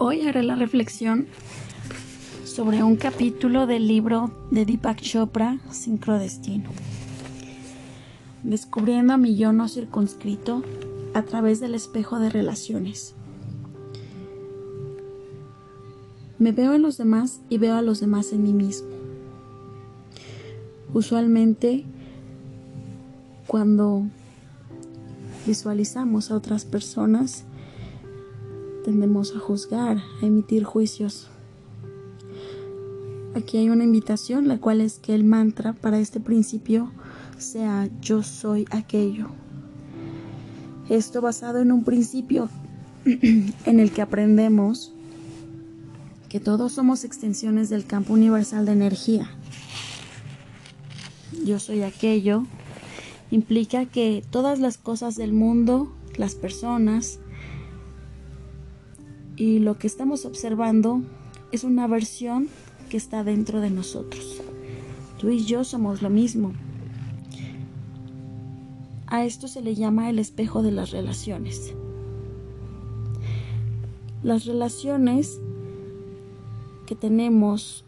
Hoy haré la reflexión sobre un capítulo del libro de Deepak Chopra, Sincrodestino. Descubriendo a mi yo no circunscrito a través del espejo de relaciones. Me veo en los demás y veo a los demás en mí mismo. Usualmente, cuando visualizamos a otras personas, tendemos a juzgar, a emitir juicios. Aquí hay una invitación, la cual es que el mantra para este principio sea yo soy aquello. Esto basado en un principio en el que aprendemos que todos somos extensiones del campo universal de energía. Yo soy aquello implica que todas las cosas del mundo, las personas, y lo que estamos observando es una versión que está dentro de nosotros. Tú y yo somos lo mismo. A esto se le llama el espejo de las relaciones. Las relaciones que tenemos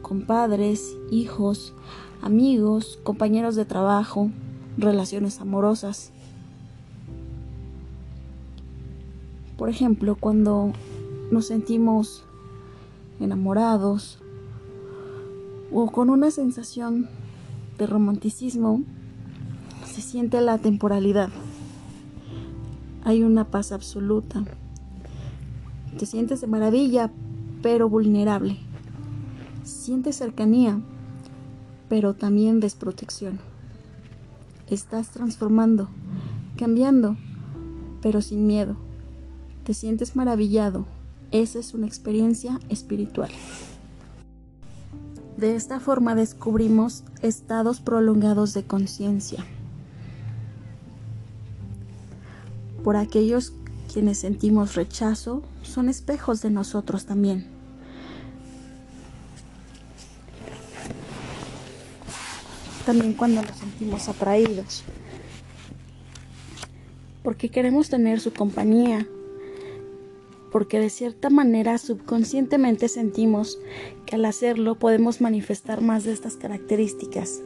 con padres, hijos, amigos, compañeros de trabajo, relaciones amorosas, Por ejemplo, cuando nos sentimos enamorados o con una sensación de romanticismo, se siente la temporalidad. Hay una paz absoluta. Te sientes de maravilla, pero vulnerable. Sientes cercanía, pero también desprotección. Estás transformando, cambiando, pero sin miedo te sientes maravillado. Esa es una experiencia espiritual. De esta forma descubrimos estados prolongados de conciencia. Por aquellos quienes sentimos rechazo, son espejos de nosotros también. También cuando nos sentimos atraídos. Porque queremos tener su compañía, porque de cierta manera subconscientemente sentimos que al hacerlo podemos manifestar más de estas características.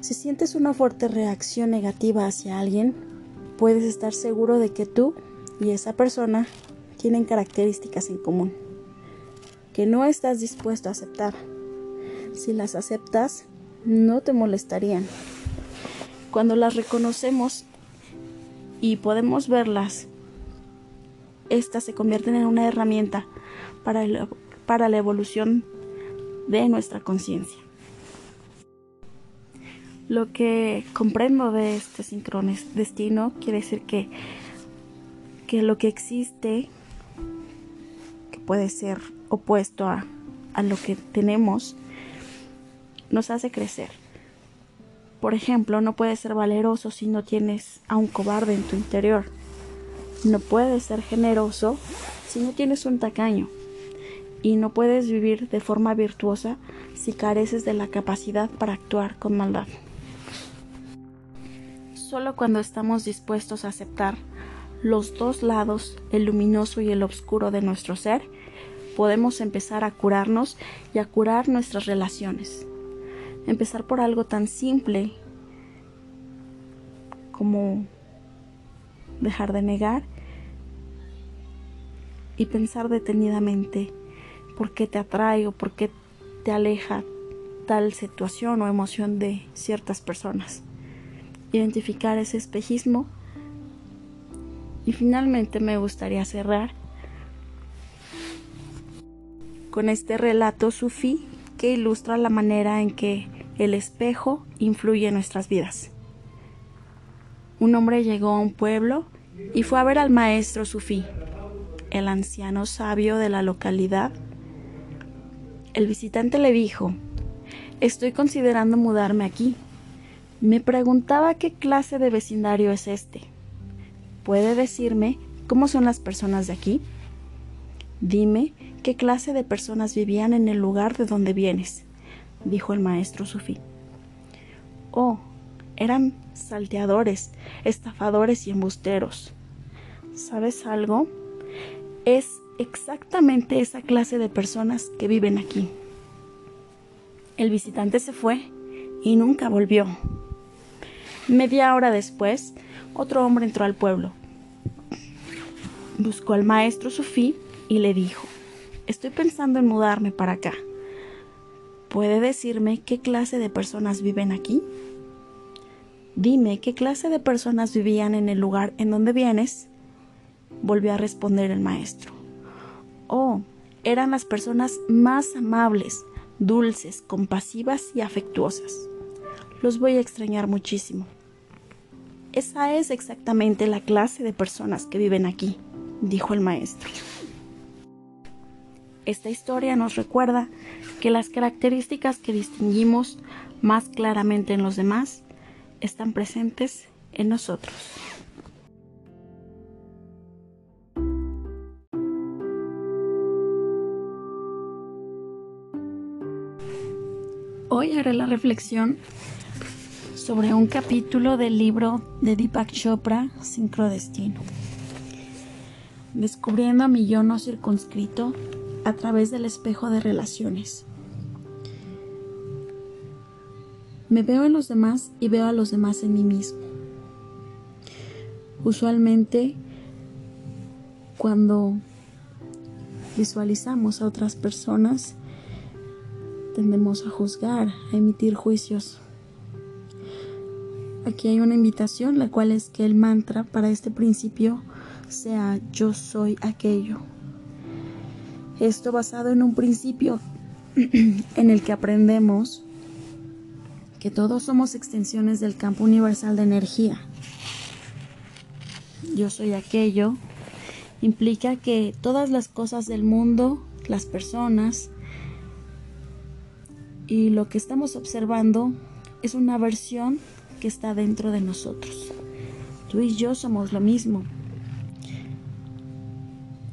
Si sientes una fuerte reacción negativa hacia alguien, puedes estar seguro de que tú y esa persona tienen características en común, que no estás dispuesto a aceptar. Si las aceptas, no te molestarían. Cuando las reconocemos y podemos verlas, estas se convierten en una herramienta para, para la evolución de nuestra conciencia. Lo que comprendo de este sincrones destino quiere decir que, que lo que existe, que puede ser opuesto a, a lo que tenemos, nos hace crecer por ejemplo, no puedes ser valeroso si no tienes a un cobarde en tu interior. No puedes ser generoso si no tienes un tacaño. Y no puedes vivir de forma virtuosa si careces de la capacidad para actuar con maldad. Solo cuando estamos dispuestos a aceptar los dos lados, el luminoso y el oscuro de nuestro ser, podemos empezar a curarnos y a curar nuestras relaciones. Empezar por algo tan simple como dejar de negar y pensar detenidamente por qué te atrae o por qué te aleja tal situación o emoción de ciertas personas. Identificar ese espejismo y finalmente me gustaría cerrar con este relato sufí que ilustra la manera en que el espejo influye en nuestras vidas. Un hombre llegó a un pueblo y fue a ver al maestro sufí, el anciano sabio de la localidad. El visitante le dijo, Estoy considerando mudarme aquí. Me preguntaba qué clase de vecindario es este. ¿Puede decirme cómo son las personas de aquí? Dime qué clase de personas vivían en el lugar de donde vienes, dijo el maestro sufí. Oh, eran salteadores, estafadores y embusteros. ¿Sabes algo? Es exactamente esa clase de personas que viven aquí. El visitante se fue y nunca volvió. Media hora después, otro hombre entró al pueblo. Buscó al maestro Sufí y le dijo, estoy pensando en mudarme para acá. ¿Puede decirme qué clase de personas viven aquí? Dime qué clase de personas vivían en el lugar en donde vienes. Volvió a responder el maestro. Oh, eran las personas más amables, dulces, compasivas y afectuosas. Los voy a extrañar muchísimo. Esa es exactamente la clase de personas que viven aquí, dijo el maestro. Esta historia nos recuerda que las características que distinguimos más claramente en los demás están presentes en nosotros. Hoy haré la reflexión sobre un capítulo del libro de Deepak Chopra, Sincrodestino. Descubriendo a mi yo no circunscrito a través del espejo de relaciones. Me veo en los demás y veo a los demás en mí mismo. Usualmente, cuando visualizamos a otras personas, tendemos a juzgar, a emitir juicios Aquí hay una invitación, la cual es que el mantra para este principio sea yo soy aquello. Esto basado en un principio en el que aprendemos que todos somos extensiones del campo universal de energía. Yo soy aquello implica que todas las cosas del mundo, las personas y lo que estamos observando es una versión que está dentro de nosotros. Tú y yo somos lo mismo.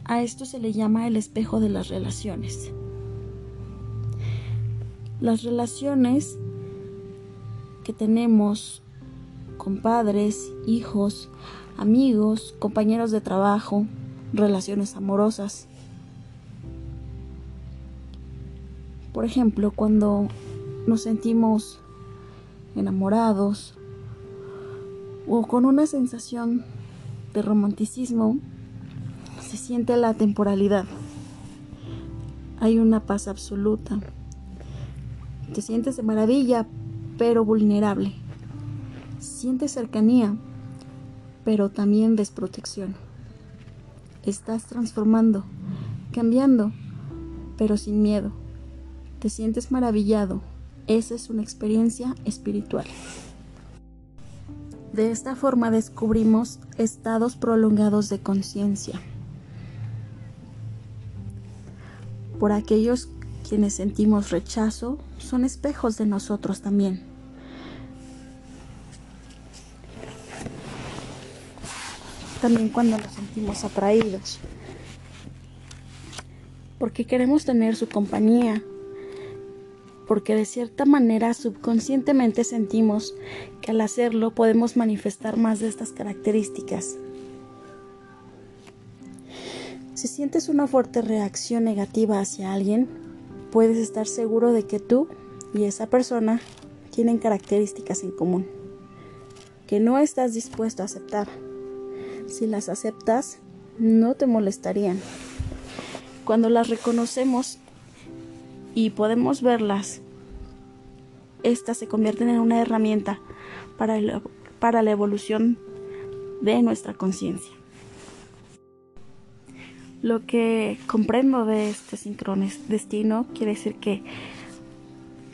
A esto se le llama el espejo de las relaciones. Las relaciones que tenemos con padres, hijos, amigos, compañeros de trabajo, relaciones amorosas. Por ejemplo, cuando nos sentimos enamorados o con una sensación de romanticismo, se siente la temporalidad. Hay una paz absoluta. Te sientes de maravilla, pero vulnerable. Sientes cercanía, pero también desprotección. Estás transformando, cambiando, pero sin miedo. Te sientes maravillado. Esa es una experiencia espiritual. De esta forma descubrimos estados prolongados de conciencia. Por aquellos quienes sentimos rechazo, son espejos de nosotros también. También cuando nos sentimos atraídos. Porque queremos tener su compañía, porque de cierta manera subconscientemente sentimos que al hacerlo podemos manifestar más de estas características. Si sientes una fuerte reacción negativa hacia alguien, puedes estar seguro de que tú y esa persona tienen características en común, que no estás dispuesto a aceptar. Si las aceptas, no te molestarían. Cuando las reconocemos y podemos verlas, estas se convierten en una herramienta para, para la evolución de nuestra conciencia. Lo que comprendo de este sincrones destino quiere decir que,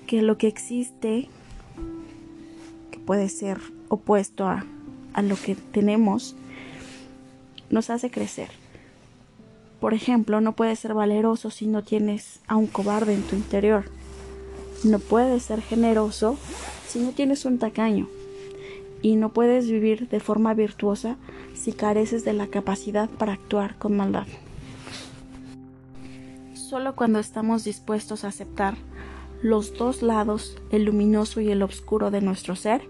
que lo que existe, que puede ser opuesto a, a lo que tenemos, nos hace crecer. Por ejemplo, no puedes ser valeroso si no tienes a un cobarde en tu interior. No puedes ser generoso si no tienes un tacaño. Y no puedes vivir de forma virtuosa si careces de la capacidad para actuar con maldad. Solo cuando estamos dispuestos a aceptar los dos lados, el luminoso y el oscuro de nuestro ser,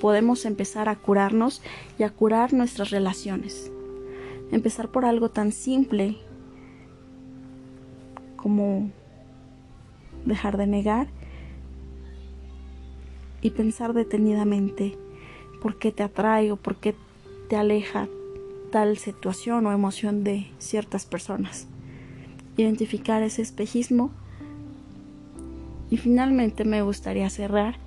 podemos empezar a curarnos y a curar nuestras relaciones. empezar por algo tan simple como dejar de negar y pensar detenidamente por qué te atrae o por qué te aleja tal situación o emoción de ciertas personas. Identificar ese espejismo y finalmente me gustaría cerrar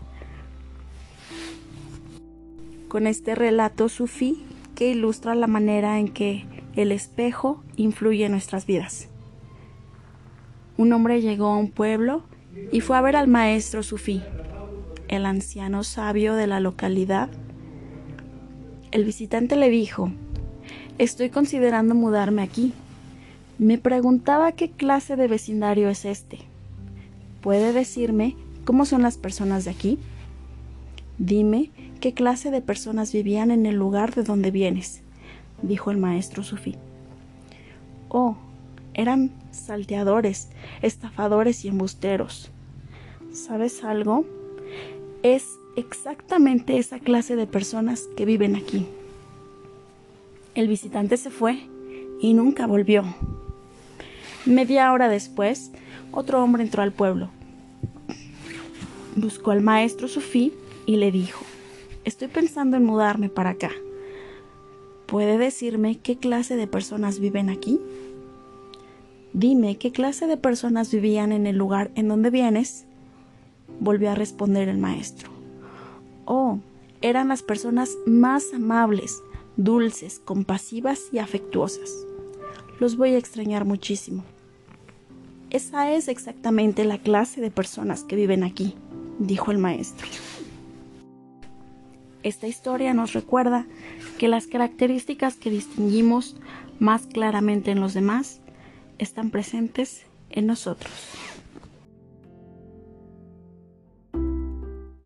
con este relato sufí que ilustra la manera en que el espejo influye en nuestras vidas. Un hombre llegó a un pueblo y fue a ver al maestro sufí, el anciano sabio de la localidad. El visitante le dijo, Estoy considerando mudarme aquí. Me preguntaba qué clase de vecindario es este. ¿Puede decirme cómo son las personas de aquí? Dime qué clase de personas vivían en el lugar de donde vienes, dijo el maestro sufí. Oh, eran salteadores, estafadores y embusteros. ¿Sabes algo? Es exactamente esa clase de personas que viven aquí. El visitante se fue y nunca volvió. Media hora después, otro hombre entró al pueblo. Buscó al maestro sufí y le dijo, estoy pensando en mudarme para acá. ¿Puede decirme qué clase de personas viven aquí? Dime qué clase de personas vivían en el lugar en donde vienes. Volvió a responder el maestro. Oh, eran las personas más amables, dulces, compasivas y afectuosas. Los voy a extrañar muchísimo. Esa es exactamente la clase de personas que viven aquí, dijo el maestro. Esta historia nos recuerda que las características que distinguimos más claramente en los demás están presentes en nosotros.